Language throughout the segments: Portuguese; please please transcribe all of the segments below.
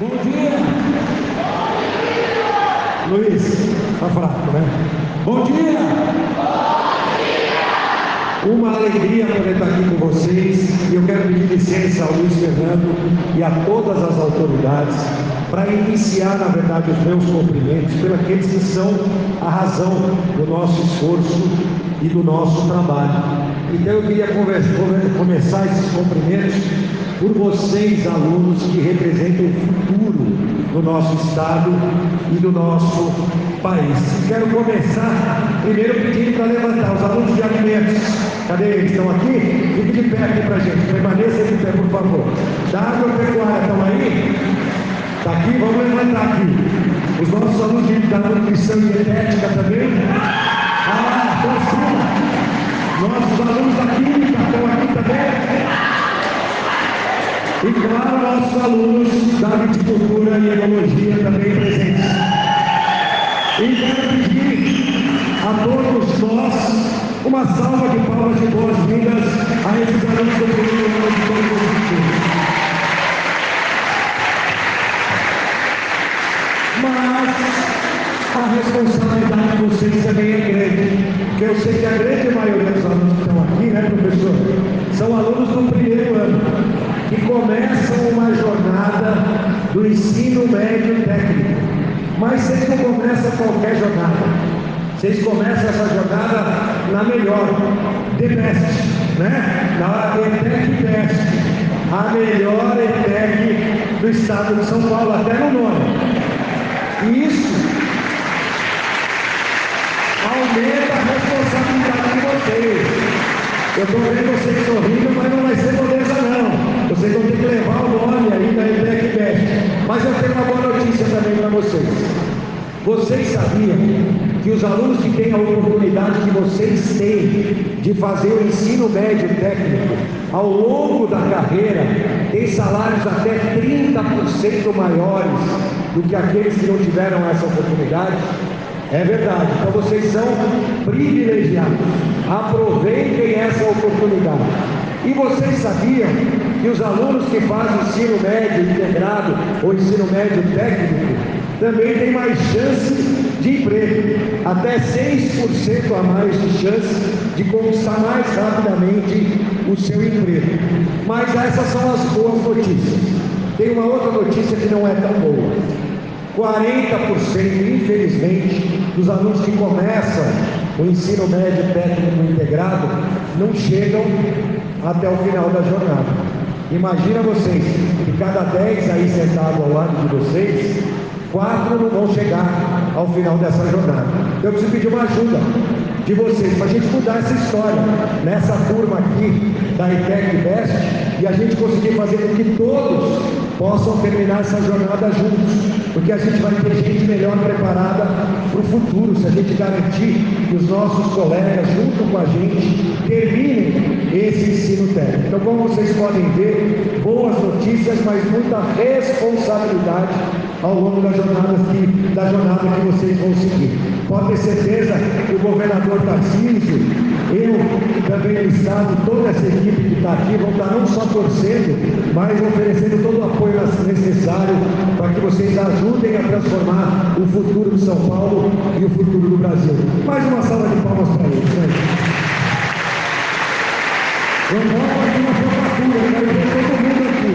Bom dia! Luiz, tá fraco, né? Bom dia! Uma alegria poder estar aqui com vocês e eu quero pedir licença ao Luiz Fernando e a todas as autoridades para iniciar, na verdade, os meus cumprimentos pelos que são a razão do nosso esforço e do nosso trabalho. Então eu queria conversa, começar esses cumprimentos por vocês, alunos, que representam o futuro do nosso Estado e do nosso país. Quero começar primeiro pedindo para levantar os alunos de alimentos. Cadê eles? Estão aqui? Fique de pé aqui para gente. Permaneça de pé, por favor. Da agropecuária estão aí? Está aqui? Vamos levantar aqui. Os nossos alunos de, da nutrição e também. Ah estão. Nossos alunos da química estão aqui também. E claro, nossos alunos da viticultura e enologia também presentes. E quero pedir a todos nós uma salva de palmas de boas-vindas a esses alunos do primeiro ano de viticultura. Mas a responsabilidade de vocês também é grande, porque eu sei que a grande maioria dos alunos que estão aqui, né, professor, são alunos do primeiro ano que começam uma jornada do ensino médio técnico. Mas vocês não começam qualquer jornada. Vocês começam essa jornada na melhor, The Best, né? Na ETEC Best, a melhor ETEC do estado de São Paulo, até no nome. E isso aumenta a responsabilidade de vocês. Eu estou vendo vocês sorrindo, mas não vai ser não. Vocês vão ter que levar o nome aí da ETEC Best. Mas eu tenho uma boa notícia também para vocês. Vocês sabiam que os alunos que têm a oportunidade que vocês têm de fazer o ensino médio técnico ao longo da carreira têm salários até 30% maiores do que aqueles que não tiveram essa oportunidade? É verdade. Então vocês são privilegiados. Aproveitem essa oportunidade. E vocês sabiam que os alunos que fazem ensino médio integrado ou ensino médio técnico também têm mais chance de emprego, até 6% a mais de chance de conquistar mais rapidamente o seu emprego. Mas essas são as boas notícias. Tem uma outra notícia que não é tão boa. 40%, infelizmente, dos alunos que começam o ensino médio técnico integrado não chegam até o final da jornada. Imagina vocês, que cada 10 aí sentados ao lado de vocês, quatro não vão chegar ao final dessa jornada. Eu preciso pedir uma ajuda de vocês para a gente mudar essa história nessa turma aqui da ITEC Best e a gente conseguir fazer com que todos possam terminar essa jornada juntos, porque a gente vai ter gente melhor preparada para o futuro se a gente garantir que os nossos colegas, junto com a gente, terminem esse ensino técnico. Então, como vocês podem ver, boas notícias, mas muita responsabilidade ao longo da jornada que, da jornada que vocês vão seguir. Pode ter certeza que o governador Tarcísio, eu também o Estado, toda essa equipe que está aqui vão estar não só torcendo, mas oferecendo todo o apoio necessário vocês ajudem a transformar o futuro de São Paulo e o futuro do Brasil. Mais uma salva de palmas para eles. Né? Vamos aqui na formatura, quero ver todo mundo aqui.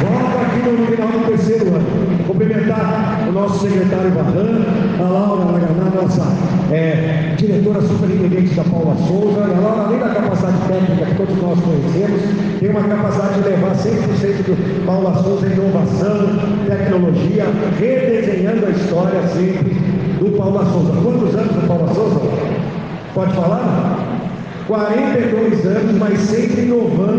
Volta aqui no final do terceiro ano. Cumprimentar o nosso secretário Barran, a Laura Laganá, nossa é, diretora superintendente da Paula Souza. A Laura, além da capacidade técnica que todos nós conhecemos, tem uma capacidade de levar 100% do Paula Souza em inovação, tecnologia, redesenhando a história sempre do Paula Souza. Quantos anos do Paula Souza? Pode falar? 42 anos, mas sempre inovando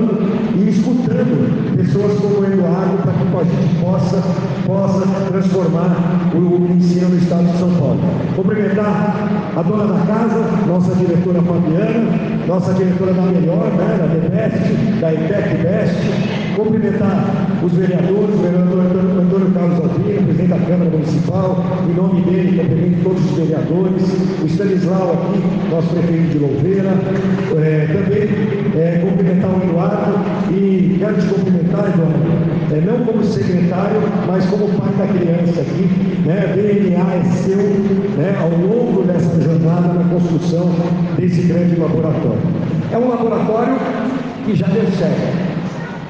que a gente possa, possa transformar o ensino no estado de São Paulo. Cumprimentar a dona da casa, nossa diretora Fabiana, nossa diretora da Melhor, né, da DEBEST, da IPEC Best, cumprimentar os vereadores, o vereador Antônio Carlos Aldrino, presidente da Câmara Municipal, em nome dele, também todos os vereadores, o Stanislau aqui, nosso prefeito de Louveira, é, também é, cumprimentar o Eduardo e quero te cumprimentar, Eduardo, é, não como secretário, mas como pai da criança aqui. Né? DNA é seu né, ao longo dessa jornada na construção desse grande laboratório. É um laboratório que já deu certo.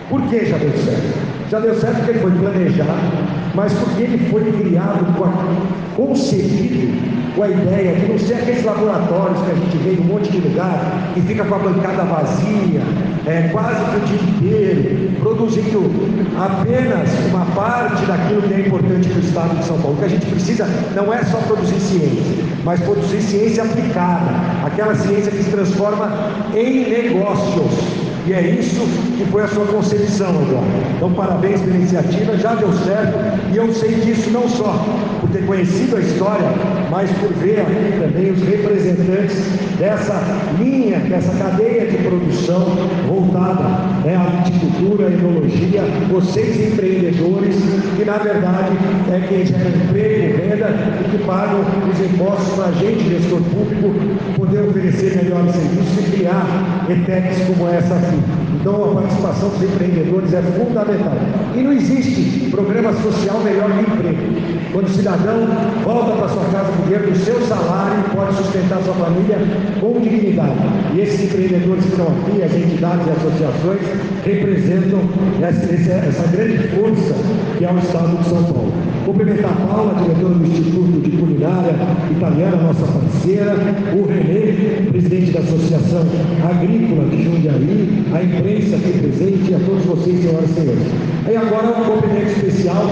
Por que já deu certo? Já deu certo porque ele foi planejado, mas porque ele foi criado, com concebido com a ideia de não ser aqueles laboratórios que a gente vê em um monte de lugar, que fica com a bancada vazia, é, quase que o dia inteiro, produzindo apenas uma parte daquilo que é importante para o Estado de São Paulo. O que a gente precisa não é só produzir ciência, mas produzir ciência aplicada, aquela ciência que se transforma em negócios. E é isso que foi a sua concepção, Eduardo. Então, parabéns pela iniciativa, já deu certo. E eu sei disso não só por ter conhecido a história, mas por ver aqui também os representantes dessa linha, dessa cadeia de produção voltada né, à viticultura, à enologia, vocês empreendedores, que na verdade é quem gera emprego, renda e que pagam os impostos para a gente, gestor público, poder oferecer melhores serviços e criar ETECs como essa aqui. Então a participação dos empreendedores é fundamental. E não existe programa social melhor que emprego. Quando o cidadão volta para sua casa com dinheiro do seu salário pode sustentar sua família com dignidade. E esses empreendedores que estão aqui, as entidades e associações, representam essa, essa grande força que é o Estado de São Paulo. Cumprimentar a Paula, diretora do Instituto de Culinária Italiana, nossa parceira, o Renê, presidente da Associação Agrícola de Jundiaí, a imprensa aqui presente e a todos vocês, senhoras e senhores. Aí agora um cumprimento especial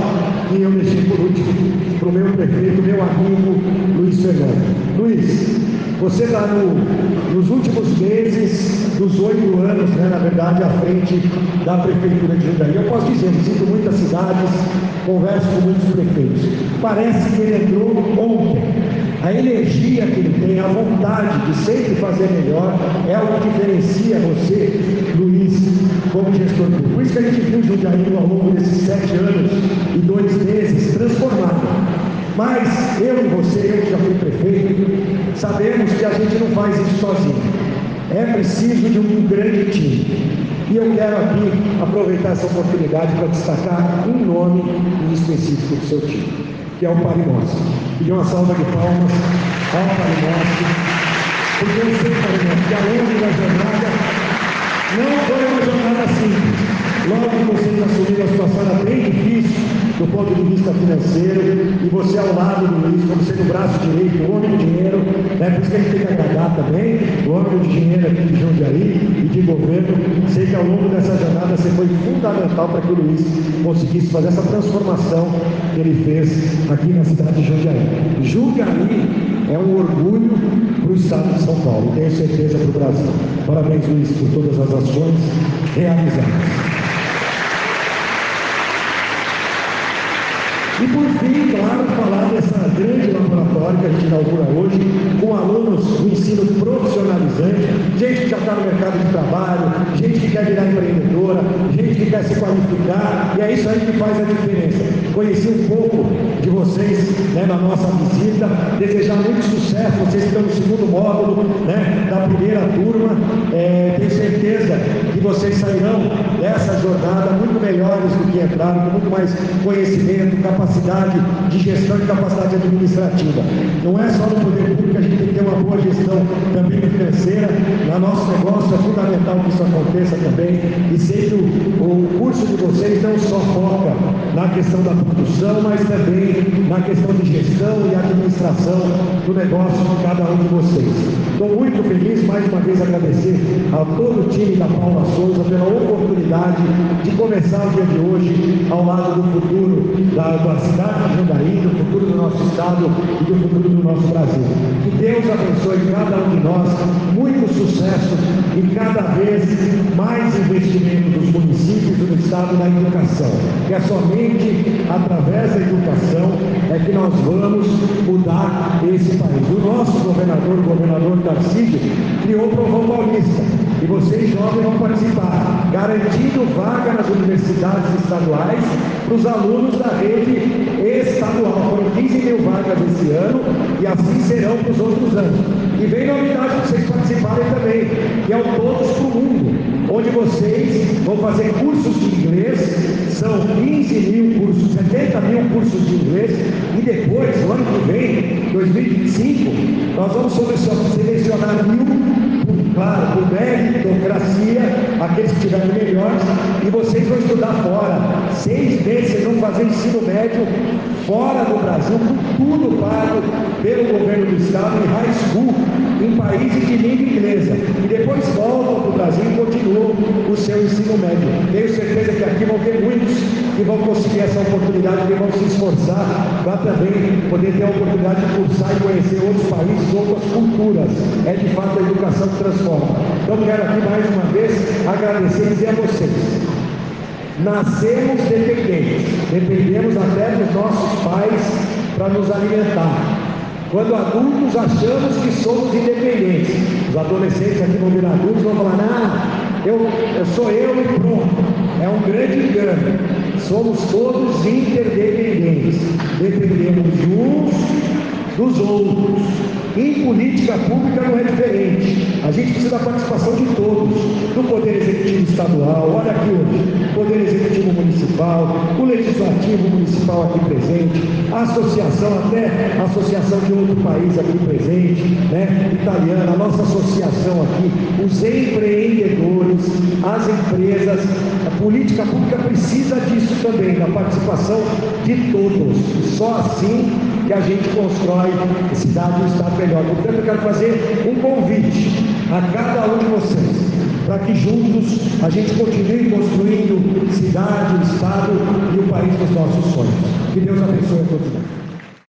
que eu deixei por último para o meu prefeito, meu amigo Luiz Fernando. Luiz, você está no, nos últimos meses dos oito anos, né, na verdade, à frente da Prefeitura de Jundiaí. Eu posso dizer, visito muitas cidades, converso com muitos prefeitos. Parece que ele entrou ontem. A energia que ele tem, a vontade de sempre fazer melhor, é o que diferencia você, Luiz, como gestor público. Por isso que a gente viu Jundiaí ao longo desses sete anos e dois meses transformado. Mas eu e você, eu que já fui prefeito, sabemos que a gente não faz isso sozinho. É preciso de um grande time. E eu quero aqui aproveitar essa oportunidade para destacar um nome em específico do seu time, que é o Parimossi. Pedir uma salva de palmas ao Parimossi, porque eu sei, Parimossi, que ao longo da jornada não foi uma jornada simples. Logo que vocês assumiram a situação era bem difícil ponto de vista financeiro, e você ao lado do Luiz, como sendo o braço direito, o homem do dinheiro, né? por isso que a gente tem que agradar também, o homem do dinheiro aqui de Jundiaí e de governo. Sei que ao longo dessa jornada você foi fundamental para que o Luiz conseguisse fazer essa transformação que ele fez aqui na cidade de Jundiaí. Jundiaí é um orgulho para o estado de São Paulo, tenho certeza para o Brasil. Parabéns, Luiz, por todas as ações realizadas. E por fim, claro, falar dessa grande laboratório que a gente inaugura hoje, com alunos do ensino profissionalizante, gente que já está no mercado de trabalho, gente que quer virar empreendedora, gente que quer se qualificar, e é isso aí que faz a diferença. Conheci um pouco de vocês né, na nossa visita, desejar muito sucesso, vocês estão no segundo módulo né, da primeira turma, é, tenho certeza que vocês sairão dessa jornada muito melhores do que entraram, com muito mais conhecimento, capacidade de gestão e capacidade administrativa. Não é só no poder público, a gente tem que ter uma boa gestão também financeira. No nosso negócio é fundamental que isso aconteça também. E que o, o curso de vocês não só foca na questão da produção, mas também na questão de gestão e administração do negócio de cada um de vocês. Estou muito feliz, mais uma vez, agradecer a todo o time da Paula Souza pela oportunidade de começar o dia de hoje ao lado do futuro da, da da cidade de Jundiaí, do futuro do nosso estado e do futuro do nosso Brasil. Que Deus abençoe cada um de nós, muito sucesso e cada vez mais investimento dos municípios e do estado na educação. Que é somente através da educação é que nós vamos mudar esse país. O nosso governador, o governador Tarcísio, criou o Provão Paulista E vocês jovens vão participar, garantindo vaga nas universidades estaduais para os alunos da rede estadual. Foram 15 mil vagas esse ano e assim serão para os outros anos. E vem novidade para vocês participarem também, que é o Todos para o Mundo, onde vocês vão fazer cursos de cursos de inglês, e depois, no ano que vem, 2025, nós vamos selecionar mil claro, por meritocracia, aqueles que tiverem melhores, e vocês vão estudar fora. Seis meses vocês vão fazer ensino médio fora do Brasil, tudo pago pelo governo do Estado, em high school, em países de língua inglesa. E depois voltam para o Brasil e continuam o seu ensino médio. Tenho certeza que aqui vão ter muitos que vão conseguir essa oportunidade, que vão se esforçar para também poder ter a oportunidade de cursar e conhecer outros países, outras culturas. É de fato a educação que transforma. Então quero aqui mais uma vez agradecer e dizer a vocês. Nascemos dependentes, dependemos até dos nossos pais para nos alimentar. Quando adultos achamos que somos independentes, os adolescentes aqui vão virar adultos vão falar, não, eu, eu sou eu e pronto. É um grande engano. Somos todos interdependentes. Dependemos uns dos outros. Em política pública não é diferente. A gente precisa da participação de todos, do Poder Executivo Estadual, olha aqui hoje, Poder Executivo Municipal, o Legislativo Municipal aqui presente, a associação, até a associação de outro país aqui presente, né? Italiana, a nossa associação aqui, os empreendedores, as empresas, a política pública precisa disso também, da participação de todos. Só assim que a gente constrói cidade e um Estado melhor. Portanto, eu quero fazer um convite a cada um de vocês, para que juntos a gente continue construindo cidade, Estado e o país dos nossos sonhos. Que Deus abençoe a todos nós.